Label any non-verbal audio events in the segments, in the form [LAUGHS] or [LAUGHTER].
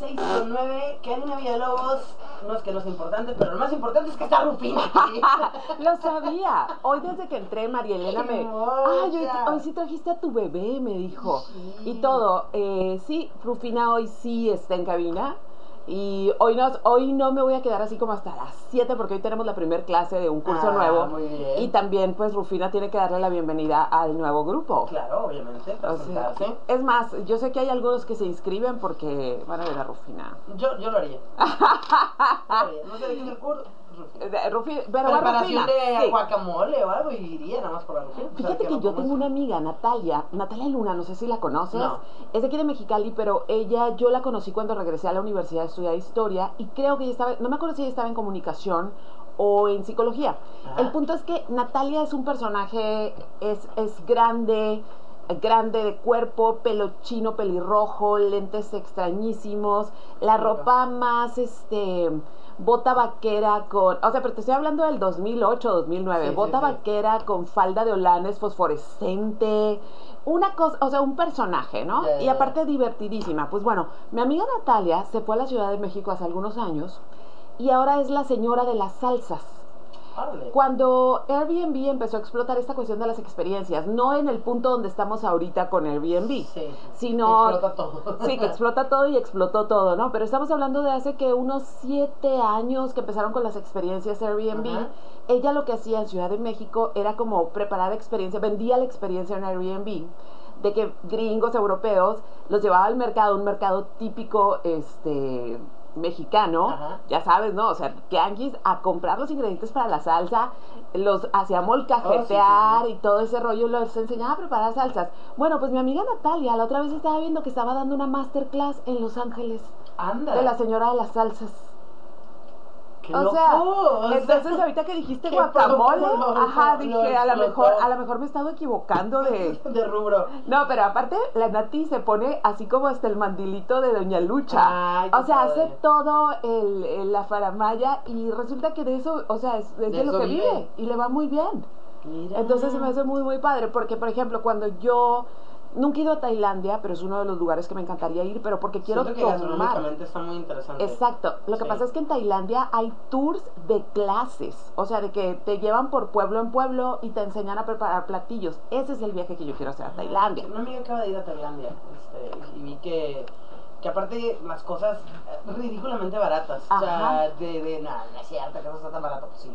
6 con 9, Karina Villalobos, no es que no sea importante, pero lo más importante es que está Rufina. [LAUGHS] Lo sabía. Hoy desde que entré, María Elena me... Ay, hoy, hoy sí trajiste a tu bebé, me dijo. Y todo. Eh, sí, Rufina hoy sí está en cabina. Y hoy no, hoy no me voy a quedar así como hasta las 7 porque hoy tenemos la primera clase de un curso Ah, nuevo. muy bien. Y también pues Rufina tiene que darle la bienvenida al nuevo grupo. Claro, obviamente, O sea, es más, yo sé que hay algunos que se inscriben porque van a ver a Rufina. Yo, yo lo haría. [LAUGHS] Yo lo haría. No sé de qué es el curso. Rufina. Eh, Rufi- pero Preparación Rufina. de sí. guacamole o algo y iría nada más por la Rufina. Fíjate que no yo tengo una amiga, Natalia, Natalia Luna, no sé si la conoces, No. es de aquí de Mexicali, pero ella, yo la conocí cuando regresé a la universidad a estudiar historia y creo que ella estaba, no me acuerdo si ella estaba en comunicación o en psicología. Ajá. El punto es que Natalia es un personaje, es, es grande, grande de cuerpo, pelo chino, pelirrojo, lentes extrañísimos, la ropa más, este, bota vaquera con, o sea, pero te estoy hablando del 2008, 2009, Sí, sí, bota sí. vaquera con falda de holanes fosforescente, una cosa, o sea, un personaje, ¿no? Y aparte divertidísima. Pues bueno, mi amiga Natalia se fue a la Ciudad de México hace algunos años y ahora es la señora de las salsas. Cuando Airbnb empezó a explotar esta cuestión de las experiencias, no en el punto donde estamos ahorita con Airbnb, Sí. sino- Explota todo. Sí, que explota todo y explotó todo, ¿no? Pero estamos hablando de hace que unos siete años que empezaron con las experiencias Airbnb. Ella lo que hacía en Ciudad de México era como preparar experiencia, vendía la experiencia en Airbnb de que gringos europeos los llevaba al mercado, un mercado típico este mexicano, Ajá. ya sabes, ¿no? O sea, tianguis a comprar los ingredientes para la salsa, los hacía molcajetear Oh, sí, y todo ese rollo, los enseñaba a preparar salsas. Bueno, pues mi amiga Natalia la otra vez estaba viendo que estaba dando una masterclass en Los Ángeles Anda. de la señora de las salsas. Qué o sea, entonces ahorita que dijiste guacamole, ajá, dije, a lo mejor, a lo mejor me he estado equivocando de. [LAUGHS] de rubro. No, pero aparte la Nati se pone así como hasta el mandilito de Doña Lucha. Ay, o sea, padre. hace todo el, el- la faramaya y resulta que de eso, o sea, es, es de, De lo que vive. vive y le va muy bien. Mira. Entonces se me hace muy, muy padre, porque por ejemplo, cuando yo nunca he ido a Tailandia, pero es uno de los lugares que me encantaría ir, pero porque quiero Siento que tomar. gastronómicamente está muy interesante. Exacto. Lo que Sí. pasa es que en Tailandia hay tours de clases, o sea, de que te llevan por pueblo en pueblo y te enseñan a preparar platillos. Ese es el viaje que yo quiero hacer a Tailandia. Una amiga acaba de ir a Tailandia este, y vi que, que aparte las cosas eh, ridículamente baratas. O sea, de, de nada, no es cierto que eso está tan barato. Pues sí.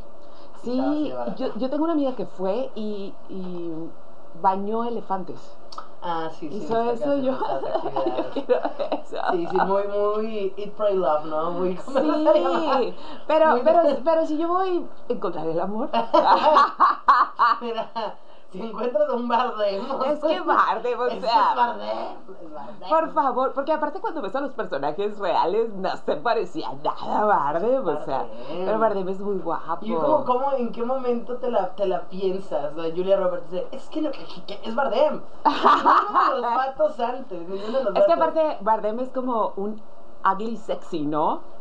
Sí, yo, yo tengo una amiga que fue y, y bañó elefantes. Ah, sí, sí. Hizo eso yo. [LAUGHS] quiero eso. Sí, sí, muy, muy Eat, Pray, Love, ¿no? Muy. Sí, pero, Muy pero, pero si yo voy, encontraré el amor. [LAUGHS] Mira, si encuentras un Bardem. Es que Bardem, o sea. Es Bardem, es Bardem. Por favor, porque aparte cuando ves a los personajes reales no se parecía nada a Bardem, o sea, pero Bardem es muy guapo. Y como, como, ¿en qué momento te la, te la piensas? O sea, Julia Roberts dice, es que, no, que, que es Bardem. [LAUGHS] Los vatos antes, los Es que aparte Bardem es como un ugly sexy, ¿no?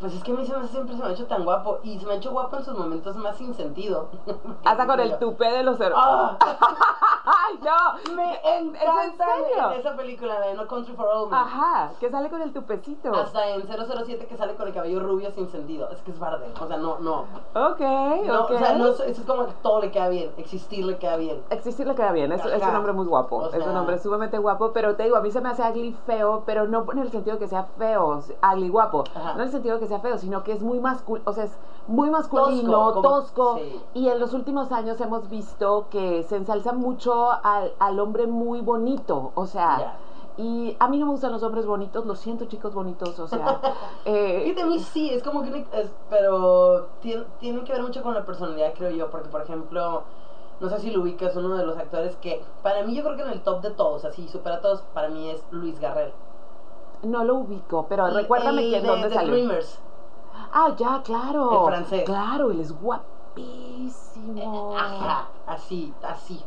Pues es que a mí se me hace- siempre se me ha hecho tan guapo. Y se me ha hecho guapo en sus momentos más sin sentido. [LAUGHS] Hasta con el tupé de los hermanos. ¡Ah! [LAUGHS] ¡Ay, no! Me ¿Es en encanta serio? en esa película de No Country for Old Men. Ajá, que sale con el tupecito. Hasta en 007 que sale con el cabello rubio sin sentido. Es que es Bardem. O sea, no, no. Ok, no ok. O sea, no, es es como que todo le queda bien. Existir le queda bien. Existir le queda bien, es, es un hombre muy guapo, O es un sea- hombre sumamente guapo, pero te digo, a mí se me hace ugly feo, pero no en el sentido que sea feo, ugly guapo, Ajá. no en el sentido que sea feo, sino que es muy masculino, o sea, es muy masculino, Tosco, tosco, como- sí. y en los últimos años hemos visto que se ensalza mucho al, al hombre muy bonito, o sea... Y a mí no me gustan los hombres bonitos, lo siento chicos bonitos, o sea... [LAUGHS] eh, a mí sí, es como que... es- pero tiene, tiene que ver mucho con la personalidad, creo yo. Porque, por ejemplo, no sé si lo ubicas, uno de los actores que... Para mí yo creo que en el top de todos, así, supera a todos, para mí es Luis Garrel. No lo ubico, pero El- recuérdame el quién, de dónde The salió. Dreamers. Ah, ya, claro. El francés. Claro, él es guapísimo. Ajá, así, así.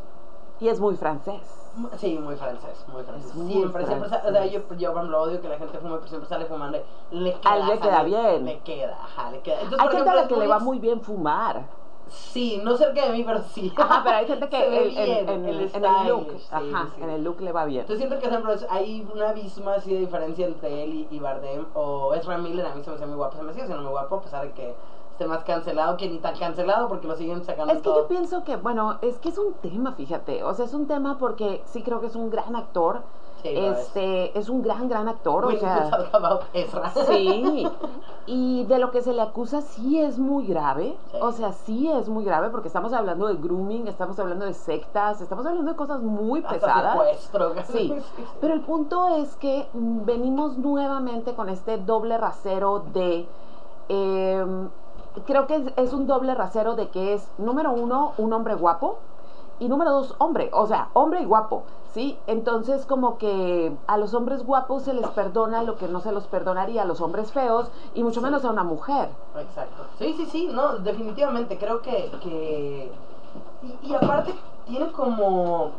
Y es muy francés. Sí, muy francés, muy francés. Muy siempre, siempre, sa- o sea, yo, francés. yo por ejemplo, odio que la gente fume, pero siempre sale fumando. Le queda, le queda sale- bien. Le queda, ajá, le queda. Entonces, Hay gente a la que le va muy bien fumar. Sí, no cerca de mí, pero sí. Ajá, pero hay gente que [LAUGHS] Se ve el- el- bien, en, el look, sí, ajá, sí. en el look le va bien. Entonces siento que, por ejemplo, hay un abismo así de diferencia entre él y, y Bardem. O Ezra Miller, a mí se me hace muy guapo. Se me sigue siendo muy guapo, a pesar de que esté más cancelado que ni tan cancelado, porque lo siguen sacando Es que todo. yo pienso que, bueno, es que es un tema, fíjate. O sea, es un tema porque sí creo que es un gran actor. Sí, es. este, es un gran, gran actor. O need to sea. Sí, [LAUGHS] y de lo que se le acusa sí es muy grave, Sí. o sea, sí es muy grave porque estamos hablando de grooming, estamos hablando de sectas, estamos hablando de cosas muy Hasta pesadas. secuestro. [LAUGHS] Sí, pero el punto es que venimos nuevamente con este doble rasero de... eh, creo que es, es un doble rasero de que es, número uno, un hombre guapo y número dos, hombre, o sea, hombre y guapo, ¿sí? Entonces como que a los hombres guapos se les perdona lo que no se los perdonaría a los hombres feos y mucho Sí. menos a una mujer. Exacto. Sí, sí, sí, no, definitivamente. Creo que. que... Y, y aparte, tiene como.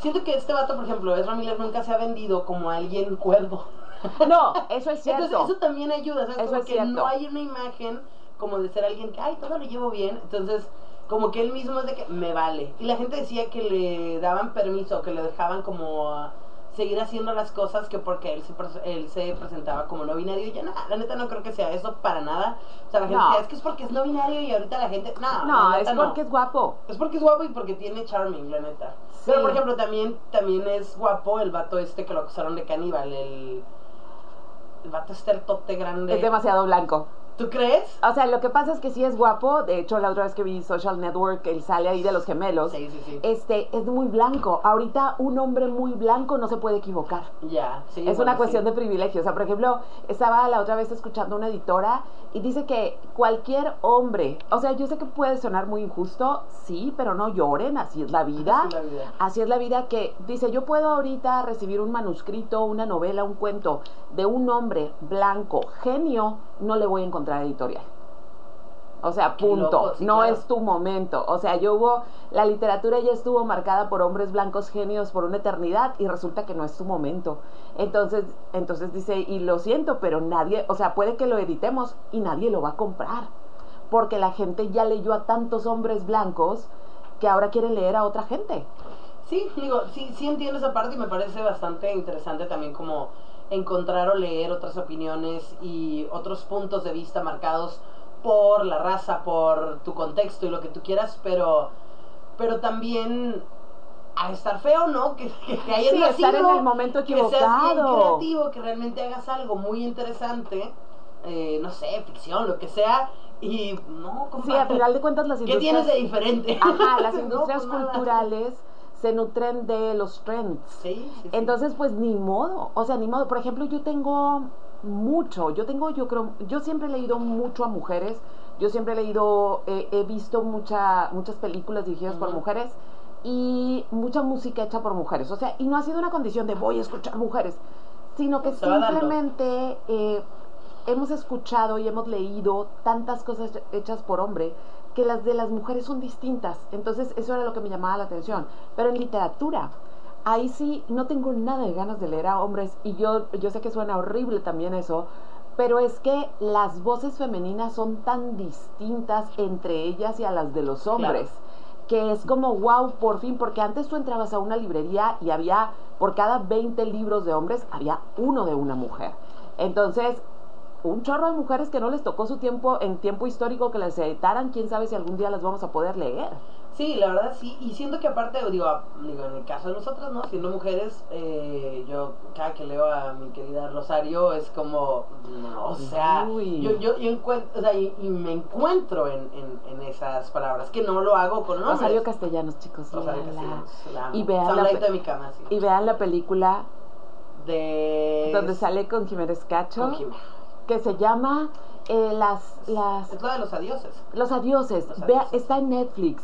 Siento que este vato, por ejemplo, Ezra Miller nunca se ha vendido como alguien cuerdo. No, eso es [LAUGHS] cierto. Entonces, eso también ayuda, ¿sabes? Eso como es que cierto. no hay una imagen como de ser alguien que, ay, todo lo llevo bien. Entonces, como que él mismo es de que me vale. Y la gente decía que le daban permiso, que le dejaban como a seguir haciendo las cosas que porque él se, él se presentaba como no binario. Y yo, nada, la neta no creo que sea eso para nada. O sea, la gente No. decía, es que es porque es no binario y ahorita la gente, no, no, la es neta no. porque es guapo. Es porque es guapo y porque tiene charming, la neta. Sí. Pero, por ejemplo, también, también es guapo el vato este que lo acusaron de caníbal, el... El vato este el tote grande. Es demasiado blanco. ¿Tú crees? O sea, lo que pasa es que sí es guapo. De hecho, la otra vez que vi Social Network, él sale ahí de los gemelos. Sí, sí, sí. Este, es muy blanco. Ahorita un hombre muy blanco no se puede equivocar. Ya, sí. es bueno, una sí. cuestión de privilegio. O sea, por ejemplo, estaba la otra vez escuchando una editora y dice que cualquier hombre, o sea, yo sé que puede sonar muy injusto, sí, pero no lloren, así es la vida. Así es la vida. Así es la vida que dice, yo puedo ahorita recibir un manuscrito, una novela, un cuento de un hombre blanco, genio, no le voy a encontrar editorial. O sea, punto. loco, sí, no claro. es tu momento. O sea, yo hubo, la literatura ya estuvo marcada por hombres blancos genios por una eternidad y resulta que no es tu momento. Entonces, entonces dice, y lo siento, pero nadie, o sea, puede que lo editemos y nadie lo va a comprar. Porque la gente ya leyó a tantos hombres blancos que ahora quieren leer a otra gente. Sí, digo, sí, sí entiendo esa parte y me parece bastante interesante también como encontrar o leer otras opiniones y otros puntos de vista marcados por la raza, por tu contexto y lo que tú quieras, pero, pero también a estar feo, ¿no? [LAUGHS] Que, que, que hayas Sí, estar en el momento que seas bien equivocado. creativo, que realmente hagas algo muy interesante, eh, no sé, ficción, lo que sea, y no, Sí, compadre, a final de cuentas las ¿qué industrias... tienes de diferente? Ajá, [LAUGHS] las No, industrias pues nada. Se nutren de los trends. Sí, sí, sí. Entonces, pues ni modo, o sea, ni modo. Por ejemplo, yo tengo mucho, yo tengo, yo creo, yo siempre he leído mucho a mujeres, yo siempre he leído, eh, he visto mucha, muchas películas dirigidas por mujeres y mucha música hecha por mujeres. O sea, y no ha sido una condición de voy a escuchar mujeres, sino que Se simplemente eh, hemos escuchado y hemos leído tantas cosas hechas por hombre que las de las mujeres son distintas. Entonces, eso era lo que me llamaba la atención. Pero en literatura, ahí sí no tengo nada de ganas de leer a hombres y yo, yo sé que suena horrible también eso, pero es que las voces femeninas son tan distintas entre ellas y a las de los hombres. Que es como, wow, por fin, porque antes tú entrabas a una librería y había, por cada 20 libros de hombres, había uno de una mujer. Entonces, un chorro de mujeres que no les tocó su tiempo en tiempo histórico que les editaran, quién sabe si algún día las vamos a poder leer. Sí, la verdad sí, y siento que aparte, digo, a- digo en el caso de nosotros, ¿no? Siendo mujeres, eh, yo cada que leo a mi querida Rosario es como, no, o sea, Uy. yo, yo, yo encuentro, o sea, y, y me encuentro en, en, en esas palabras, que no lo hago con. Rosario Castellanos, chicos, Rosario. Castellanos, la amo. Y vean la ladito pe- de mi cama, sí. Y vean la película De... donde sale con Jiménez Cacho, Con Jimena. Que se llama eh, las, las, Es la de los adioses. Los Adioses. Los Vea, Adioses. está en Netflix.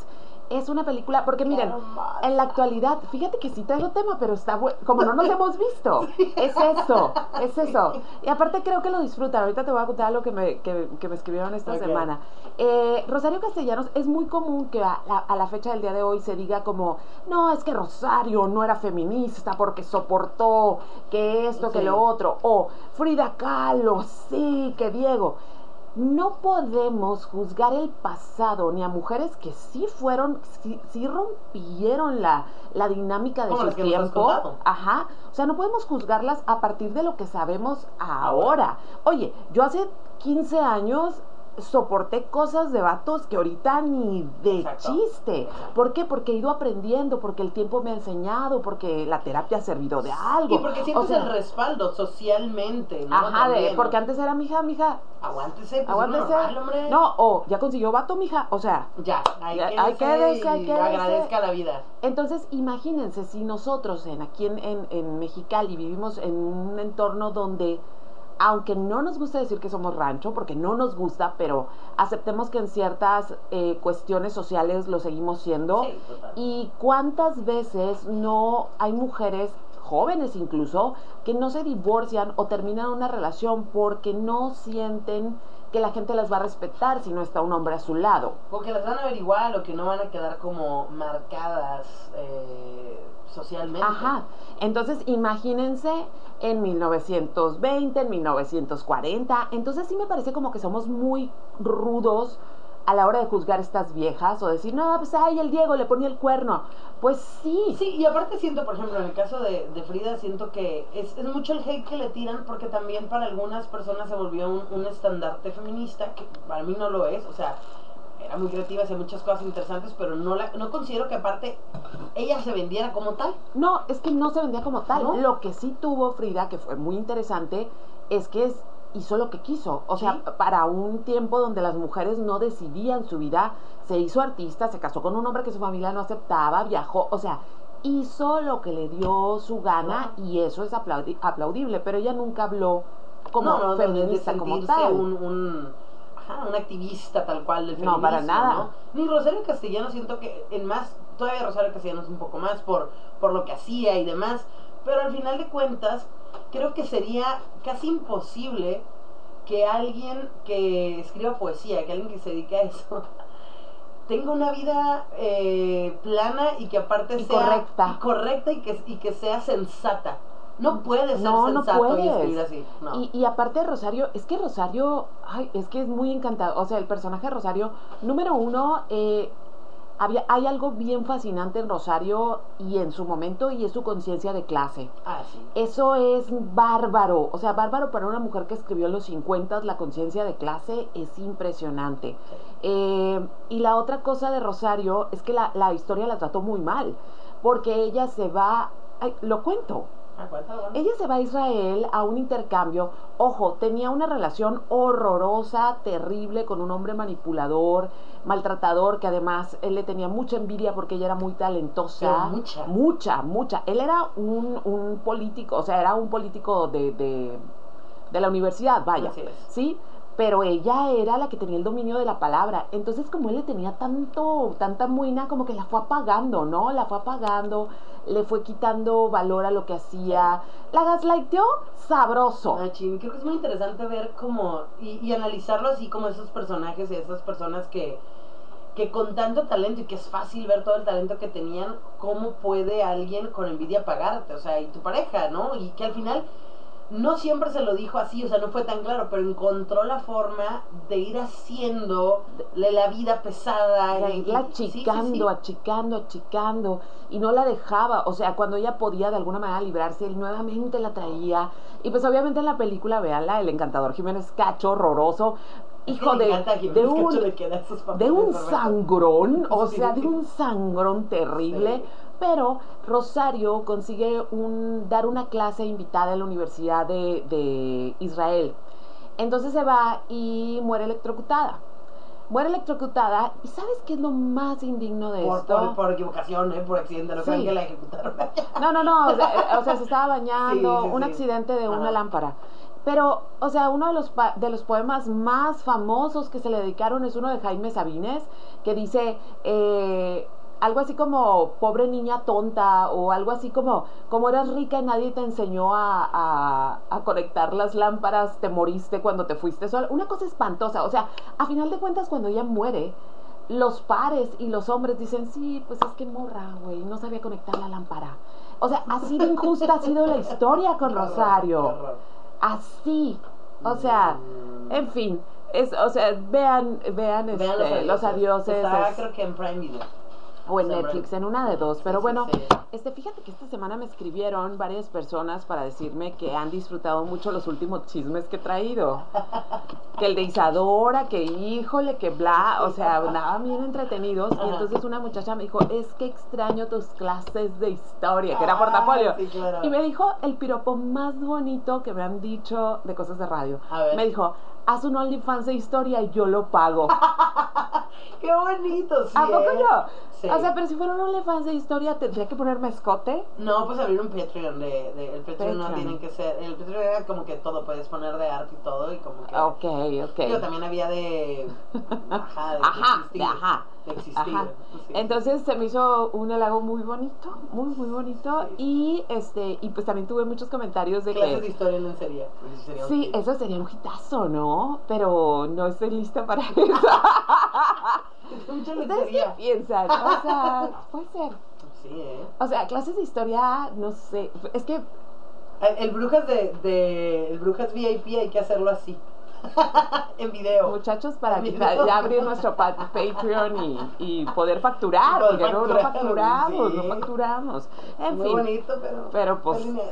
Es una película, porque miren, hermosa. en la actualidad, fíjate que sí traigo tema, pero está bueno, como no nos [LAUGHS] hemos visto, es eso, es eso. Y aparte creo que lo disfrutan, ahorita te voy a contar lo que me, que, que me escribieron esta semana. Eh, Rosario Castellanos, es muy común que a la, a la fecha del día de hoy se diga como, no, es que Rosario no era feminista porque soportó que esto, que Sí. lo otro, o Frida Kahlo, sí, que Diego. No podemos juzgar el pasado ni a mujeres que sí fueron, sí, rompieron la, la dinámica de su tiempo. Ajá. O sea, no podemos juzgarlas a partir de lo que sabemos ahora. Oye, yo hace 15 años soporté cosas de vatos que ahorita ni de chiste. ¿Por qué? Porque he ido aprendiendo, porque el tiempo me ha enseñado, porque la terapia ha servido de algo. Y porque sientes el respaldo socialmente, ¿no? Ajá, de, porque antes era mija, mija. Aguántese, pues aguántese. hombre. No, o ya consiguió vato, mija. O sea, ya, hay, que hay que agradezca la vida. Entonces, imagínense si nosotros en aquí en, en, en Mexicali vivimos en un entorno donde aunque no nos gusta decir que somos rancho, porque no nos gusta, pero aceptemos que en ciertas eh, cuestiones sociales lo seguimos siendo. y cuántas veces no hay mujeres jóvenes incluso, que no se divorcian o terminan una relación porque no sienten que la gente las va a respetar si no está un hombre a su lado. Porque las van a ver igual o que no van a quedar como marcadas eh, socialmente. Ajá. Entonces, imagínense en 1920, en 1940. Entonces sí me parece como que somos muy rudos a la hora de juzgar estas viejas o decir, no, pues ay, el Diego le ponía el cuerno. Pues sí. Sí, y aparte siento, por ejemplo, en el caso de, Frida, siento que es, mucho el hate que le tiran porque también para algunas personas se volvió un, un estandarte feminista, que para mí no lo es. O sea, era muy creativa, hacía muchas cosas interesantes, pero no la, no considero que aparte ella se vendiera como tal. No, es que no se vendía como tal. Lo que sí tuvo Frida, que fue muy interesante, es que es, hizo lo que quiso. O sea, para un tiempo donde las mujeres no decidían su vida, se hizo artista, se casó con un hombre que su familia no aceptaba, viajó, o sea, hizo lo que le dio su gana y eso es aplaudible, pero ella nunca habló como feminista, como tal. un una activista tal cual del feminismo. No, para nada. Ni Rosario Castellano siento que en más, todavía Rosario Castellano es un poco más por, por lo que hacía y demás, pero al final de cuentas creo que sería casi imposible que alguien que escriba poesía, que alguien que se dedique a eso, [LAUGHS] tenga una vida eh, plana y que aparte sea correcta, correcta y, que, y que sea sensata. No puedes ser no, sensato y escribir así. Y, y, aparte de Rosario, es que Rosario, ay, es que es muy encantado. O sea, el personaje de Rosario, número uno, eh, había, hay algo bien fascinante en Rosario y en su momento y es su conciencia de clase. Ah, sí. Eso es bárbaro. O sea, bárbaro para una mujer que escribió en los 50 la conciencia de clase es impresionante. Eh, y la otra cosa de Rosario es que la, la historia la trató muy mal. Porque ella se va, ay, lo cuento, ella se va a Israel a un intercambio. Ojo, tenía una relación horrorosa, terrible, con un hombre manipulador, maltratador, que además él le tenía mucha envidia porque ella era muy talentosa. mucha. Mucha, mucha. Él era un, un, político, o sea, era un político de, de, de la universidad, vaya. ¿Sí? Pero ella era la que tenía el dominio de la palabra. Entonces, como él le tenía tanto, tanta muina, como que la fue apagando, ¿no? La fue apagando, le fue quitando valor a lo que hacía. La gaslightó sabroso. Ah, creo que es muy interesante ver cómo, y, y analizarlo así como esos personajes y esas personas que, que con tanto talento y que es fácil ver todo el talento que tenían, cómo puede alguien con envidia pagarte, o sea, y tu pareja, ¿no? Y que al final no siempre se lo dijo así, o sea, no fue tan claro, pero encontró la forma de ir haciendo la vida pesada. De irla achicando, achicando, achicando, y no la dejaba, o sea, cuando ella podía de alguna manera librarse, él nuevamente la traía. Y pues obviamente en la película, véanla, el encantador Jiménez Cacho, horroroso, hijo de, de, un, de un sangrón, o sea, de un sangrón terrible pero Rosario consigue un, dar una clase invitada en la Universidad de, Israel. Entonces se va y muere electrocutada muere electrocutada. ¿Y sabes qué es lo más indigno de esto? Por, equivocación, ¿eh? por accidente, no que la ejecutaron. no, no, no, o sea, se estaba [LAUGHS] bañando, un accidente de una lámpara. Pero, o sea, uno de los, de los poemas más famosos que se le dedicaron es uno de Jaime Sabines, que dice, eh, algo así como pobre niña tonta o algo así como como eras rica y nadie te enseñó a, a, conectar las lámparas, te moriste cuando te fuiste sola. Una cosa espantosa. O sea, a final de cuentas cuando ella muere, los pares y los hombres dicen, sí, pues es que morra, güey, no sabía conectar la lámpara. O sea, así de injusta ha sido la historia con Rosario. Así. O sea, en fin. Es, o sea, vean, vean, Vean este, los adioses. Está, es- creo que en Prime Video. O en Netflix, en una de dos. Pero bueno, este, fíjate que esta semana me escribieron varias personas para decirme que han disfrutado mucho los últimos chismes que he traído. [LAUGHS] Que el de Isadora, que híjole, que bla, o sea, andaban bien entretenidos. Y entonces una muchacha me dijo, es que extraño tus clases de historia, que era portafolio. sí, claro. Y me dijo el piropo más bonito que me han dicho de cosas de radio. A ver. Me dijo, haz un OnlyFans de historia y yo lo pago. [LAUGHS] ¡Qué bonito! Sí, ¿A poco ¿eh? yo? Sí. O sea, pero si fuera un OnlyFans de historia, ¿tendría que ponerme escote? No, pues abrir un Patreon de, de- el Patreon, no tienen que ser, el Patreon era como que todo puedes poner de arte y todo y como que Ok, ok. también había de ajá, de Ajá, existir, de ajá. de existir. Ajá. sí. Entonces se me hizo un halago muy bonito, muy, muy bonito. Y este, y pues también tuve muchos comentarios de clases de que. historia en lencería. pues, sería un Sí, eso sería un hitazo, ¿no? Pero no estoy lista para [LAUGHS] eso. Mucha ¿Ustedes qué piensan? O sea, [LAUGHS] puede ser. Sí, eh. O sea, clases de historia, no sé. Es que El, el Brujas de, de el Brujas VIP hay que hacerlo así. [LAUGHS] en video. Muchachos, para para ya abrir nuestro pa- Patreon y, y poder facturar, porque no, no facturamos, no facturamos. En Muy fin. bonito, pero Pero, pues, dinero.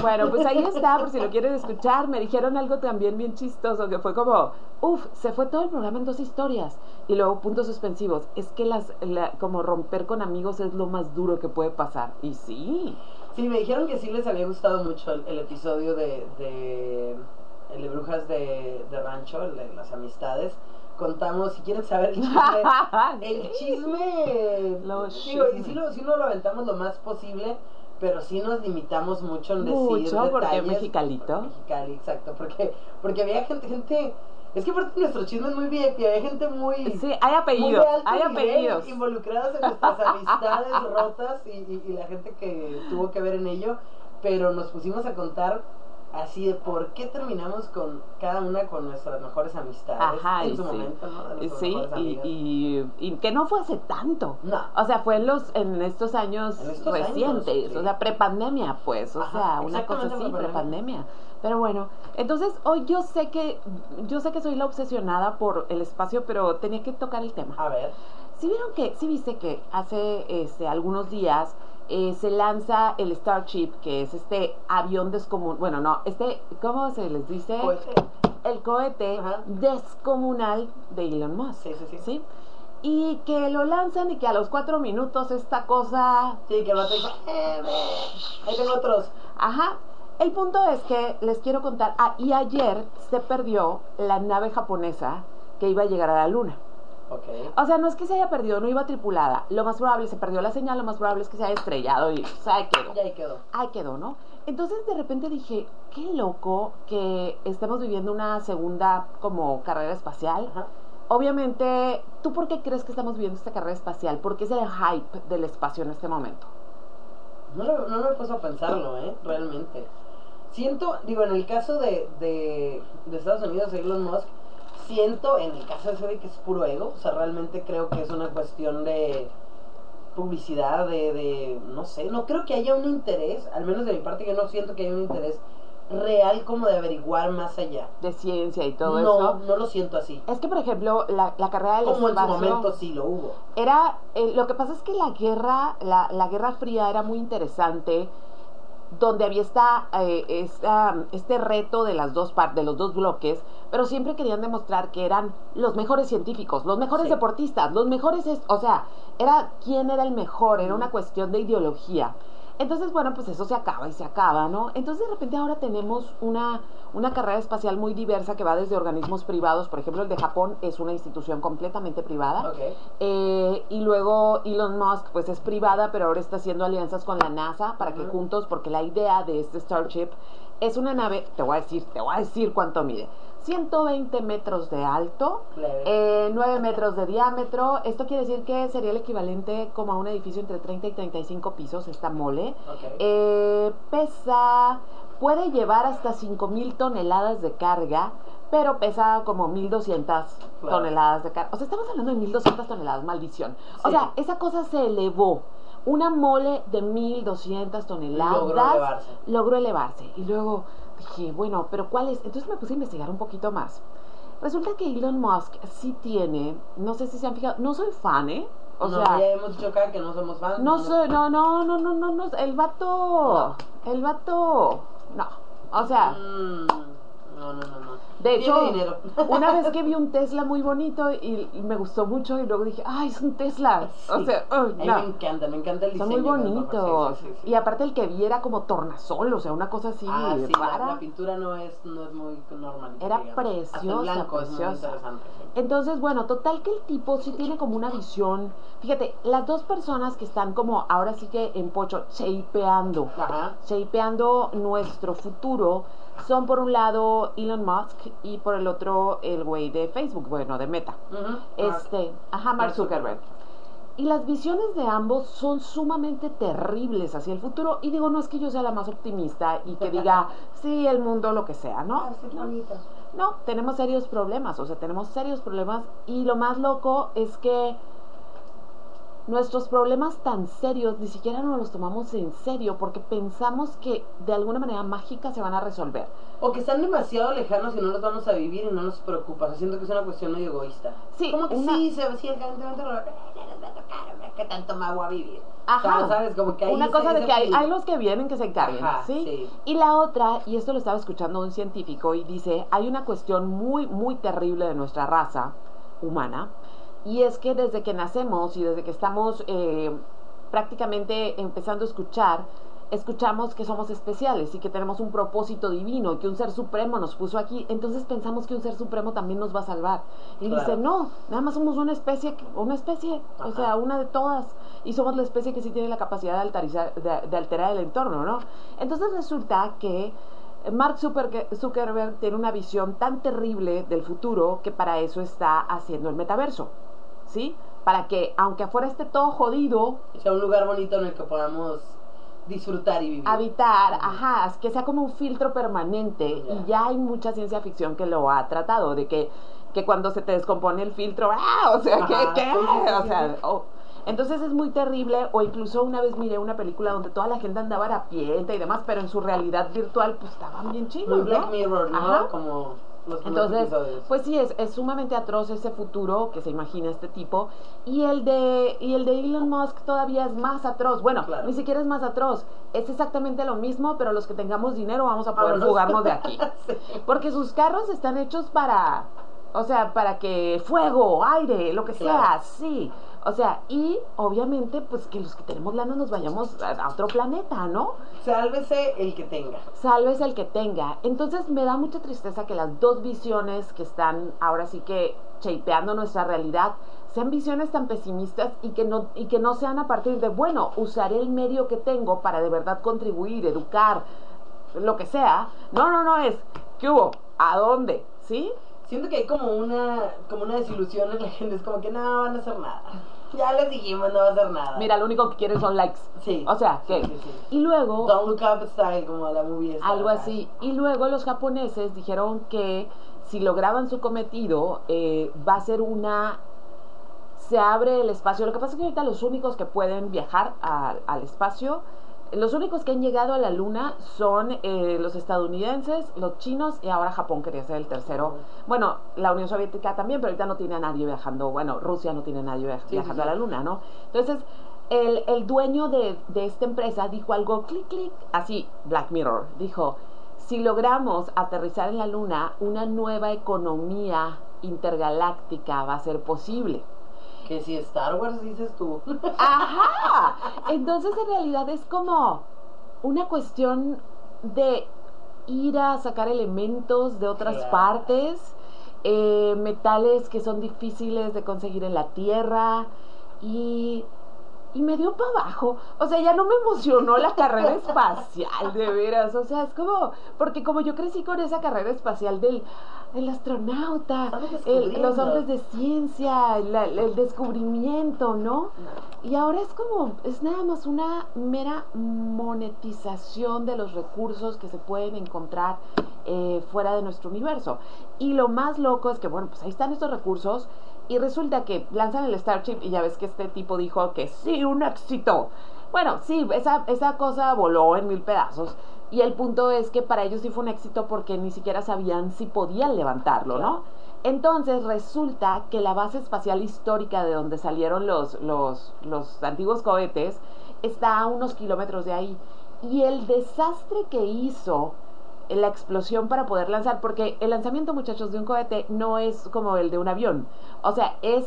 Bueno, pues ahí [LAUGHS] está, por si lo quieren escuchar. Me dijeron algo también bien chistoso, que fue como, uff, se fue todo el programa en dos historias. Y luego puntos suspensivos. Es que las, la- como romper con amigos es lo más duro que puede pasar. Y sí. Sí, me dijeron que sí les había gustado mucho el, el episodio de, de, el de Brujas de, de Rancho, el de las amistades. Contamos, si quieren saber el [LAUGHS] chisme, el chisme, Los digo, y sí, lo, sí lo aventamos lo más posible, pero sí nos limitamos mucho en decir Mucho, porque detalles. Mexicalito. Mexicali, exacto, porque, porque había gente, gente, es que aparte nuestro chisme es muy VIP, había gente muy... Sí, hay muy apellidos, de alto hay apellidos. involucradas en nuestras amistades [LAUGHS] rotas y, y- y la gente que tuvo que ver en ello, pero nos pusimos a contar así de por qué terminamos con cada una con nuestras mejores amistades Ajá, en su sí. momento, Sí, y, amigas. y, y que no fue hace tanto. No. O sea, fue en los en estos años En estos años, recientes, sí. o sea, prepandemia, pues, o Ajá, sea, una cosa así, prepandemia. Pero bueno, entonces hoy yo sé que yo sé que soy la obsesionada por el espacio, pero tenía que tocar el tema. A ver, Si vieron que, sí viste que hace este, algunos días eh, se lanza el Starship, que es este avión descomunal, bueno, no, este, ¿cómo se les dice? pues, el cohete Ajá. descomunal de Elon Musk. sí, sí, sí. ¿sí? Y que lo lanzan y que a los cuatro minutos esta cosa... Sí, que vato dijo, eh, ahí tengo otros. Ajá. El punto es que les quiero contar, ah, y ayer se perdió la nave japonesa que iba a llegar a la luna. Ok. O sea, no es que se haya perdido, no iba tripulada. Lo más probable, se perdió la señal, lo más probable es que se haya estrellado y, o sea, ahí quedó. Ya ahí quedó. Ahí quedó, ¿no? Entonces de repente dije, qué loco que estemos viviendo una segunda como carrera espacial. Ajá. Obviamente, ¿tú por qué crees que estamos viviendo esta carrera espacial? Porque es el hype del espacio en este momento. No, lo- no me he puesto a pensarlo, ¿eh? Realmente. Siento, digo, en el caso de, de, de Estados Unidos, Elon Musk, siento, en el caso de ese de que es puro ego, o sea, realmente creo que es una cuestión de publicidad, de, de, no sé, no creo que haya un interés, al menos de mi parte yo no siento que haya un interés real como de averiguar más allá. De ciencia y todo no, eso. no lo siento así. Es que, por ejemplo, la, la carrera del Como en su espacio momento sí lo hubo. era... eh, lo que pasa es que la guerra, la, la Guerra Fría era muy interesante donde había esta, eh, esta- este reto de las dos de los dos bloques, pero siempre querían demostrar que eran los mejores científicos, los mejores Sí. deportistas, los mejores, es- o sea, era quién era el mejor, era una cuestión de ideología. Entonces, bueno, pues eso se acaba y se acaba, ¿no? Entonces, de repente ahora tenemos una, una carrera espacial muy diversa que va desde organismos privados, por ejemplo, el de Japón es una institución completamente privada. Ok. Eh, y luego Elon Musk, pues es privada, pero ahora está haciendo alianzas con la NASA para que juntos, porque la idea de este Starship es una nave, te voy a decir, te voy a decir cuánto mide. 120 metros de alto, eh, 9 metros de diámetro. Esto quiere decir que sería el equivalente como a un edificio entre 30 y 35 pisos, esta mole. Eh, pesa, puede llevar hasta 5000 toneladas de carga, pero pesa como 1200 Claro. toneladas de carga. O sea, estamos hablando de 1200 toneladas, maldición. O sea, esa cosa se elevó. Una mole de 1200 toneladas Logró elevarse. logró elevarse. Y luego dije, bueno, pero ¿cuál es? Entonces me puse a investigar un poquito más. Resulta que Elon Musk sí tiene, no sé si se han fijado, no soy fan, ¿eh? O no, sea, ya hemos dicho acá que no somos fans. No, soy, no, no, no, no, no, no, el vato, el vato, no, o sea. Mm, no, no, no, no. De hecho, [LAUGHS] una vez que vi un Tesla muy bonito y, me gustó mucho y luego dije, ay, es un Tesla. O sea, a mí me encanta, me encanta el diseño. Son muy bonitos. y aparte el que vi era como tornasol, o sea, una cosa así ah, sí, La, pintura no es, no es muy normal. Era preciosa, blanco preciosa. Entonces, bueno, total que el tipo sí tiene como una visión. Fíjate, las dos personas que están como ahora sí que en pocho, shapeando, shapeando nuestro futuro son por un lado Elon Musk y por el otro el güey de Facebook, bueno, de Meta. Este, ajá, Mark Zuckerberg. Y las visiones de ambos son sumamente terribles hacia el futuro. Y digo, no es que yo sea la más optimista y que diga, [LAUGHS] sí, el mundo, lo que sea, ¿no? Ah, no, tenemos serios problemas, o sea, tenemos serios problemas. Y lo más loco es que nuestros problemas tan serios ni siquiera nos los tomamos en serio porque pensamos que de alguna manera mágica se van a resolver. O que están demasiado lejanos y no los vamos a vivir y no nos preocupa. siento que es una cuestión medio egoísta. Sí, como que sí, se, sí, el calentamiento global, ¿qué tanto me voy a vivir? Ajá. ¿sabes? Como que una cosa de que hay, hay, los que vienen que se encarguen, ¿sí? Y la otra, y esto lo estaba escuchando un científico y dice, hay una cuestión muy, muy terrible de nuestra raza humana, y es que desde que nacemos y desde que estamos eh, prácticamente empezando a escuchar, escuchamos que somos especiales y que tenemos un propósito divino y que un ser supremo nos puso aquí, entonces pensamos que un ser supremo también nos va a salvar. Y dice, no, nada más somos una especie, una especie, o sea, una de todas, y somos la especie que sí tiene la capacidad de, alterar, de alterar el entorno, ¿no? Entonces resulta que Mark Zuckerberg tiene una visión tan terrible del futuro que para eso está haciendo el metaverso. ¿Sí? Para que, aunque afuera esté todo jodido, sea un lugar bonito en el que podamos disfrutar y vivir. Habitar, ajá, que sea como un filtro permanente. Y ya hay mucha ciencia ficción que lo ha tratado, de que, que cuando se te descompone el filtro, ¡ah! O sea, ¿qué? ¿qué? o sea, entonces es muy terrible, o incluso una vez miré una película donde toda la gente andaba a pie y demás, pero en su realidad virtual pues estaban bien chidos, ¿no? Black Mirror, ¿no? Como entonces, pues sí, es, es, sumamente atroz ese futuro que se imagina este tipo. Y el de, y el de Elon Musk todavía es más atroz. Bueno, ni siquiera es más atroz. Es exactamente lo mismo, pero los que tengamos dinero vamos a poder jugarnos de aquí. [LAUGHS] Porque sus carros están hechos para, o sea, para que fuego, aire, lo que sea, sí. O sea, y obviamente, pues que los que tenemos lana nos vayamos a, otro planeta, ¿no? Sálvese el que tenga. Sálvese el que tenga. Entonces me da mucha tristeza que las dos visiones que están ahora sí que shapeando nuestra realidad sean visiones tan pesimistas y que no y que no sean a partir de bueno usaré el medio que tengo para de verdad contribuir educar lo que sea no no no es qué hubo a dónde sí siento que hay como una como una desilusión en la gente es como que no van a hacer nada ya les dijimos, no va a hacer nada. Mira, lo único que quieren son likes. Sí. O sea, ¿qué? Y luego... Don't Look Up Style, como la movie Algo así. Y luego los japoneses dijeron que si lograban su cometido, eh, va a ser una... Se abre el espacio. Lo que pasa es que ahorita los únicos que pueden viajar al espacio los únicos que han llegado a la luna son eh, los estadounidenses, los chinos y ahora Japón quería ser el tercero. Bueno, la Unión Soviética también, pero ahorita no tiene a nadie viajando. Bueno, Rusia no tiene a nadie viajando a la luna, ¿no? Entonces, el, el dueño de, de, esta empresa dijo algo, clic, clic, así, Black Mirror, dijo, si logramos aterrizar en la luna, una nueva economía intergaláctica va a ser posible. Que si Star Wars dices tú. [LAUGHS] Ajá. Entonces en realidad es como una cuestión de ir a sacar elementos de otras partes, eh, metales que son difíciles de conseguir en la Tierra y y me dio para abajo. O sea, ya no me emocionó la carrera [LAUGHS] espacial, de veras. O sea, es como, porque como yo crecí con esa carrera espacial del el astronauta, los hombres de ciencia, el descubrimiento, ¿no? Y ahora es como, es nada más una mera monetización de los recursos que se pueden encontrar eh, fuera de nuestro universo. Y lo más loco es que, bueno, pues ahí están estos recursos y resulta que lanzan el Starship y ya ves que este tipo dijo que sí, un éxito. Bueno, sí, esa, esa cosa voló en mil pedazos. Y el punto es que para ellos sí fue un éxito porque ni siquiera sabían si podían levantarlo, ¿no? Entonces resulta que la base espacial histórica de donde salieron los, los, los antiguos cohetes está a unos kilómetros de ahí. Y el desastre que hizo la explosión para poder lanzar, porque el lanzamiento, muchachos, de un cohete no es como el de un avión. O sea, es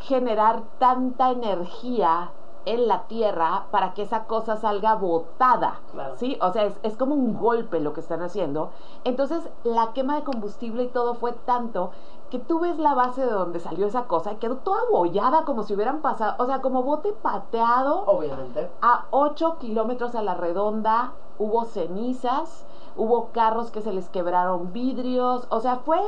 generar tanta energía en la tierra para que esa cosa salga botada, ¿sí? O sea, es, como un golpe lo que están haciendo. Entonces, la quema de combustible y todo fue tanto que tú ves la base de donde salió esa cosa y quedó toda abollada como si hubieran pasado, o sea, como bote pateado. Obviamente. A 8 kilómetros a la redonda hubo cenizas, hubo carros que se les quebraron vidrios, o sea, fue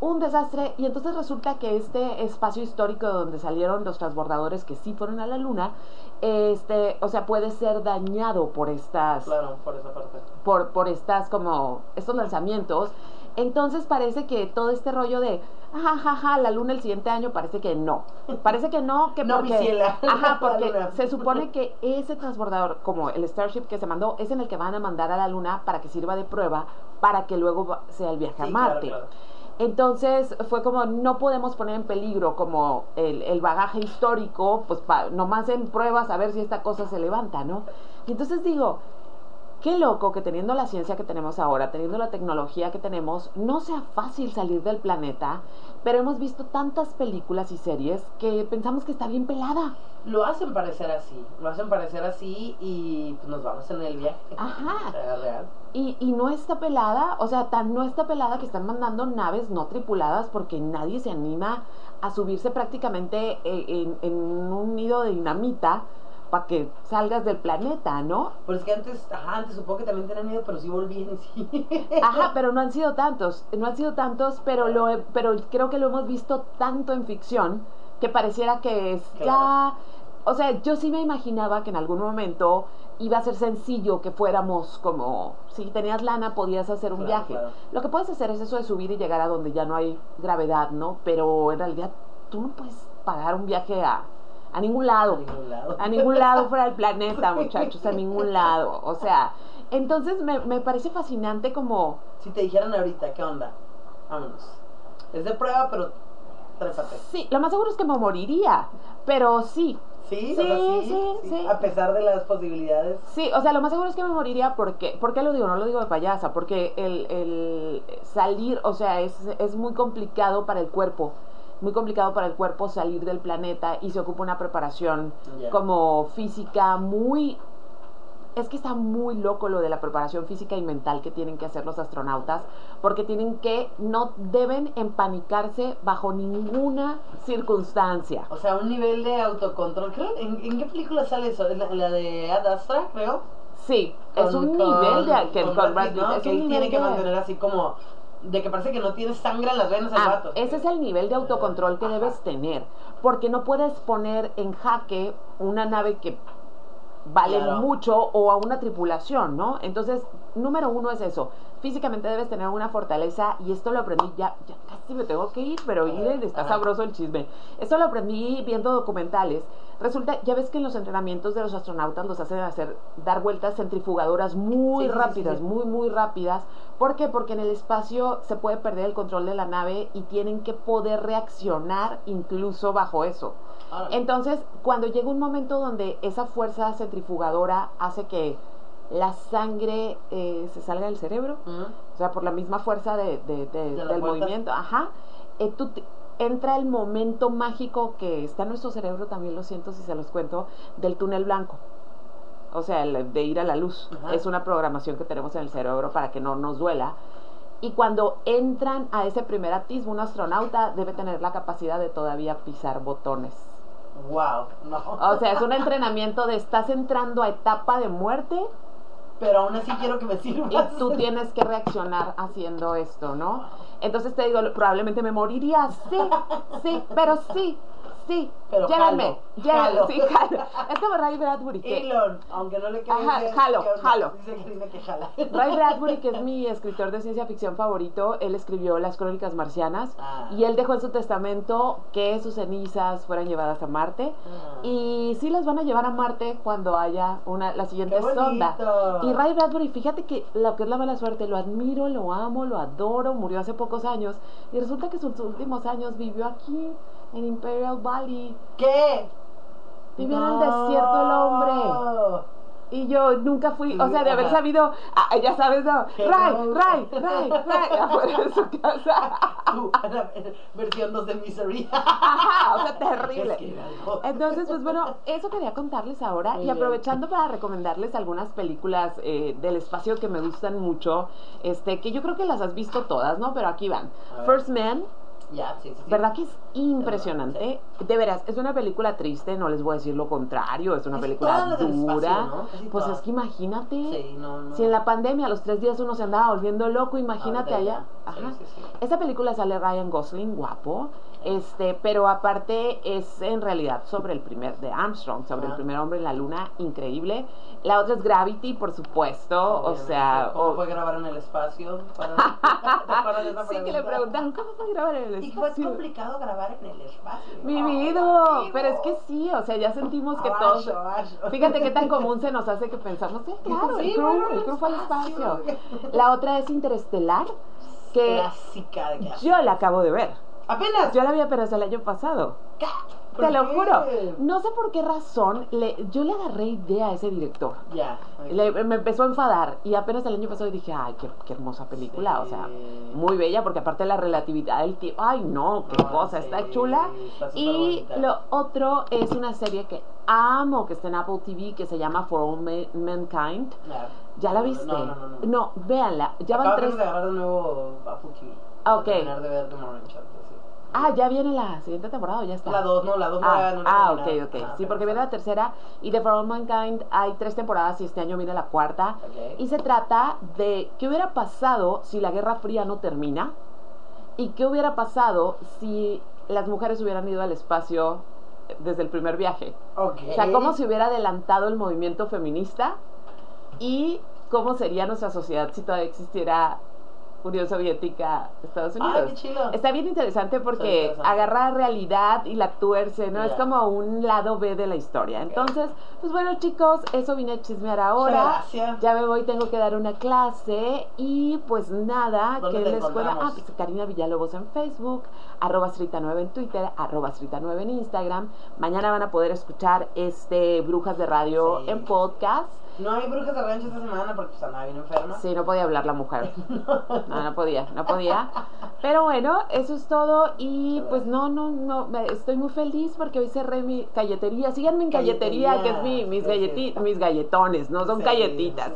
un desastre y entonces resulta que este espacio histórico donde salieron los transbordadores que sí fueron a la luna, este, o sea, puede ser dañado por estas claro, por esa parte. Por por estas como estos lanzamientos. Entonces parece que todo este rollo de ajá, la luna el siguiente año parece que no. Parece que no, que [LAUGHS] no, porque [LAUGHS] ajá, [LAUGHS] porque se supone que ese transbordador como el Starship que se mandó es en el que van a mandar a la luna para que sirva de prueba para que luego sea el viaje a Marte. Entonces fue como, no podemos poner en peligro como el, bagaje histórico, pues nomás en pruebas a ver si esta cosa se levanta, ¿no? Y entonces digo, qué loco que teniendo la ciencia que tenemos ahora, teniendo la tecnología que tenemos, no sea fácil salir del planeta, pero hemos visto tantas películas y series que pensamos que está bien pelada. Lo hacen parecer así, lo hacen parecer así y pues, nos vamos en el viaje. Ajá. real. Y, y no está pelada, o sea, tan no está pelada que están mandando naves no tripuladas porque nadie se anima a subirse prácticamente eh, en, en un nido de dinamita para que salgas del planeta, ¿no? Pues es que antes, ajá, antes supongo que también tenían miedo, pero sí volvían, sí. Ajá, [LAUGHS] pero no han sido tantos, no han sido tantos, pero lo pero creo que lo hemos visto tanto en ficción que pareciera que es ya, o sea, yo sí me imaginaba que en algún momento iba a ser sencillo que fuéramos como, si tenías lana podías hacer un viaje. Lo que puedes hacer es eso de subir y llegar a donde ya no hay gravedad, ¿no? Pero en realidad tú no puedes pagar un viaje a a ningún lado. A ningún lado. fuera del [LAUGHS] planeta, muchachos, a ningún lado. O sea, entonces me, me parece fascinante como... Si te dijeran ahorita, ¿qué onda? Vámonos. Es de prueba, pero trépate. Sí, lo más seguro es que me moriría, pero sí. ¿Sí? Sí, sí, sí, A pesar de las posibilidades. Sí, o sea, lo más seguro es que me moriría porque, ¿por qué lo digo? No lo digo de payasa, porque el, el salir, o sea, es, es muy complicado para el cuerpo muy complicado para el cuerpo salir del planeta y se ocupa una preparación como física muy es que está muy loco lo de la preparación física y mental que tienen que hacer los astronautas, porque tienen que, no deben empanicarse bajo ninguna circunstancia. O sea, un nivel de autocontrol. ¿en, qué película sale eso? ¿La, la de Ad Astra, creo? Sí, es un nivel de que, tiene que mantener así como de que parece que no tienes sangre en las venas ah, Ese es el nivel de autocontrol que debes tener, porque no puedes poner en jaque una nave que vale mucho o a una tripulación, ¿no? Entonces, número uno es eso. Físicamente debes tener una fortaleza y esto lo aprendí ya, ya casi me tengo que ir, pero miren, está sabroso el chisme. Esto lo aprendí viendo documentales. Resulta, ya ves que en los entrenamientos de los astronautas los hacen hacer dar vueltas centrifugadoras muy rápidas, muy muy rápidas ¿Por qué? Porque en el espacio se puede perder el control de la nave y tienen que poder reaccionar incluso bajo eso. Entonces, cuando llega un momento donde esa fuerza centrifugadora hace que la sangre eh, se salga del cerebro, o sea, por la misma fuerza de, del movimiento, ajá, eh, entra el momento mágico que está en nuestro cerebro, también lo siento si se los cuento, del túnel blanco o sea, el de ir a la luz. Es una programación que tenemos en el cerebro para que no nos duela. Y cuando entran a ese primer atismo, un astronauta debe tener la capacidad de todavía pisar botones. Wow, no. O sea, es un entrenamiento de estás entrando a etapa de muerte. Pero aún así quiero que me sirva. Y tú tienes que reaccionar haciendo esto, ¿no? Entonces te digo, probablemente me moriría, sí, sí, pero sí, Sí, Pero llévenme, jalo, llévenme, jalo. sí, jalo. Es como Ray Bradbury, que Elon, aunque no le quede Ajá, bien, jalo, jalo. Dice Karina que jala. Ray [LAUGHS] Bradbury, que es mi escritor de ciencia ficción favorito, él escribió Las Crónicas Marcianas Ah. y él dejó en su testamento que sus cenizas fueran llevadas a Marte Ah. y sí las van a llevar a Marte cuando haya una la siguiente sonda. Y Ray Bradbury, fíjate que lo que es la mala suerte, lo admiro, lo amo, lo adoro, murió hace pocos años y resulta que sus últimos años vivió aquí en Imperial Valley. ¿Qué? Vivió en el desierto el hombre. Y yo nunca fui, o sea, de haber sabido, ah, ya sabes, no, Ray. Ray, Ray, Ray, [LAUGHS] afuera de su casa. Tú, versión 2 de Misery. Ajá, o sea, [LAUGHS] terrible. Entonces, pues bueno, eso quería contarles ahora Muy y bien. aprovechando para recomendarles algunas películas eh, del espacio que me gustan mucho, este, que yo creo que las has visto todas, ¿no? Pero aquí van. First Man, Ya, sí, sí. sí. ¿verdad que es impresionante? De veras, es una película triste, no les voy a decir lo contrario, es una Es película espacio, dura. Pues todas. es que imagínate. Sí, no, no. Si en la pandemia a los tres días uno se andaba volviendo loco, imagínate allá. Ajá. Esta película sale Ryan Gosling, guapo, este, pero aparte es en realidad sobre el primer de Armstrong, sobre el Ah. primer hombre en la luna, increíble. La otra es Gravity, por supuesto, o Obviamente. sea, ¿Cómo o- fue grabar en el espacio? Para... [LAUGHS] ¿Te acuerdas de esa sí que le pregunta? preguntaron cómo fue grabar en el Y fue espacio. complicado grabar en el espacio. Mi Ay, vida, amigo. pero es que sí, o sea, ya sentimos que Abajo, todos. abajo. Fíjate qué tan común se nos hace que pensamos, sí, claro, el crew, bueno, el crew fue al espacio. espacio. La otra es Interestelar, que Clásica de yo la acabo de ver. Apenas. Yo la vi apenas el año pasado. ¿Qué? Te ¿Por lo qué? juro. No sé por qué razón le, yo le agarré idea a ese director. Ya. ok. Le- me empezó a enfadar y apenas el año pasado dije, ay, qué, qué hermosa película, o sea, Sí. muy bella porque aparte de la relatividad del tiempo, ay no, qué No, cosa, sí, está chula. está Y bonita. lo otro es una serie que amo, que está en Apple TV, que se llama For All Ma- Mankind. Ya. ¿Ya la viste? No, no, no. no. No, véanla, ya van tres... de agarrar de nuevo Apple TV. Ah, ok. De ver The Morning Show, sí. Ah, ya viene la siguiente temporada, o ya está. La 2, no, la 2 no Ah, no ah, ok, ok. Ajá, Sí, porque viene la tercera y de For All Mankind hay tres temporadas y este año viene la cuarta. Y se trata de qué hubiera pasado si la Guerra Fría no termina y qué hubiera pasado si las mujeres hubieran ido al espacio desde el primer viaje. O sea, cómo se hubiera adelantado el movimiento feminista y cómo sería nuestra sociedad si todavía existiera Unión Soviética, Estados Unidos. Ay, qué chido. Está bien interesante porque interesante. agarra realidad y la tuerce, ¿no? Es como un lado B de la historia. Entonces, pues bueno, chicos, eso vine a chismear ahora. Gracias. Ya me voy, tengo que dar una clase y pues nada, ¿Dónde que la escuela. Ah, pues Karina Villalobos en Facebook, arroba Srita9 en Twitter, arroba Srita9 en Instagram. Mañana van a poder escuchar este Brujas de Radio Sí. en podcast. No hay brujas de rancho esta semana porque pues andaba bien enferma. Sí, no podía hablar la mujer. [LAUGHS] No, no podía, no podía. Pero bueno, eso es todo. Y pues no, no, no, estoy muy feliz porque hoy cerré mi galletería. Síganme en galletería, que es mi, mis, Galletería, galleti- gracias. mis galletones, no son Sí, galletitas.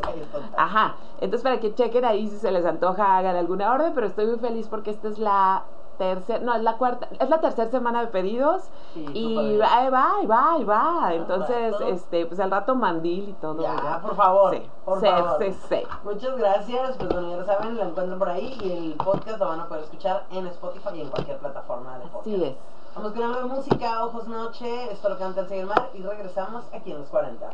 Ajá, entonces para que chequen ahí si se les antoja, hagan alguna orden, pero estoy muy feliz porque esta es la tercera, no, es la cuarta, es la tercera semana de pedidos Sí, y ahí va, ahí va, ahí va. Entonces, rato. este, pues al rato mandil y todo. Ya, ¿verdad? por favor. Sí, por sí, favor. sí. Muchas gracias. Pues bueno, ya lo saben, lo encuentran por ahí y el podcast lo van a poder escuchar en Spotify y en cualquier plataforma de podcast. Así es. Vamos con algo de música, Ojos Noche, esto lo canta el señor Mar y regresamos aquí en los 40.